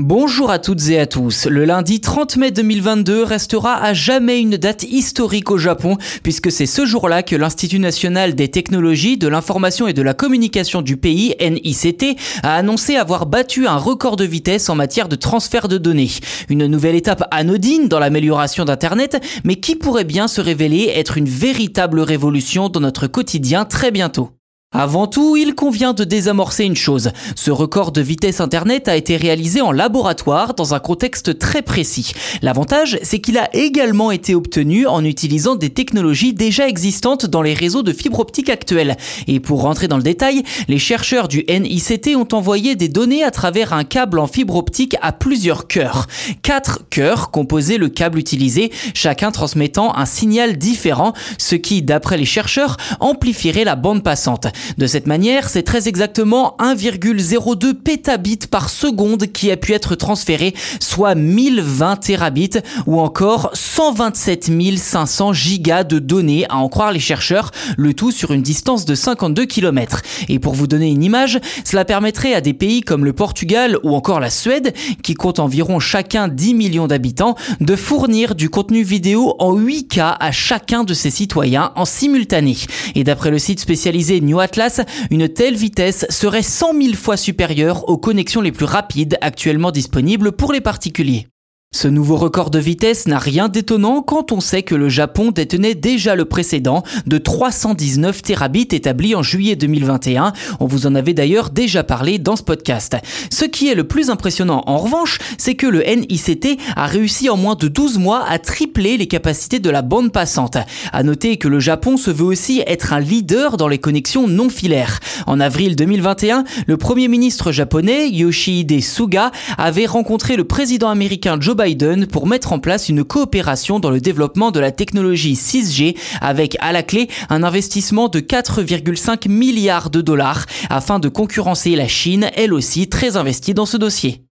Bonjour à toutes et à tous. Le lundi 30 mai 2022 restera à jamais une date historique au Japon puisque c'est ce jour-là que l'Institut national des technologies, de l'information et de la communication du pays, NICT, a annoncé avoir battu un record de vitesse en matière de transfert de données. Une nouvelle étape anodine dans l'amélioration d'Internet, mais qui pourrait bien se révéler être une véritable révolution dans notre quotidien très bientôt. Avant tout, il convient de désamorcer une chose. Ce record de vitesse Internet a été réalisé en laboratoire dans un contexte très précis. L'avantage, c'est qu'il a également été obtenu en utilisant des technologies déjà existantes dans les réseaux de fibre optique actuels. Et pour rentrer dans le détail, les chercheurs du NICT ont envoyé des données à travers un câble en fibre optique à plusieurs cœurs. Quatre cœurs composaient le câble utilisé, chacun transmettant un signal différent, ce qui, d'après les chercheurs, amplifierait la bande passante. De cette manière, c'est très exactement 1,02 pétabits par seconde qui a pu être transféré, soit 1020 terabits ou encore 127 500 gigas de données à en croire les chercheurs, le tout sur une distance de 52 km. Et pour vous donner une image, cela permettrait à des pays comme le Portugal ou encore la Suède, qui comptent environ chacun 10 millions d'habitants, de fournir du contenu vidéo en 8K à chacun de ses citoyens en simultané. Et d'après le site spécialisé New une telle vitesse serait 100 000 fois supérieure aux connexions les plus rapides actuellement disponibles pour les particuliers. Ce nouveau record de vitesse n'a rien d'étonnant quand on sait que le Japon détenait déjà le précédent de 319 terabits établi en juillet 2021. On vous en avait d'ailleurs déjà parlé dans ce podcast. Ce qui est le plus impressionnant en revanche, c'est que le NICT a réussi en moins de 12 mois à tripler les capacités de la bande passante. À noter que le Japon se veut aussi être un leader dans les connexions non filaires. En avril 2021, le premier ministre japonais Yoshihide Suga avait rencontré le président américain Joe Biden Pour mettre en place une coopération dans le développement de la technologie 6G avec à la clé un investissement de 4,5 milliards de dollars afin de concurrencer la Chine, elle aussi très investie dans ce dossier.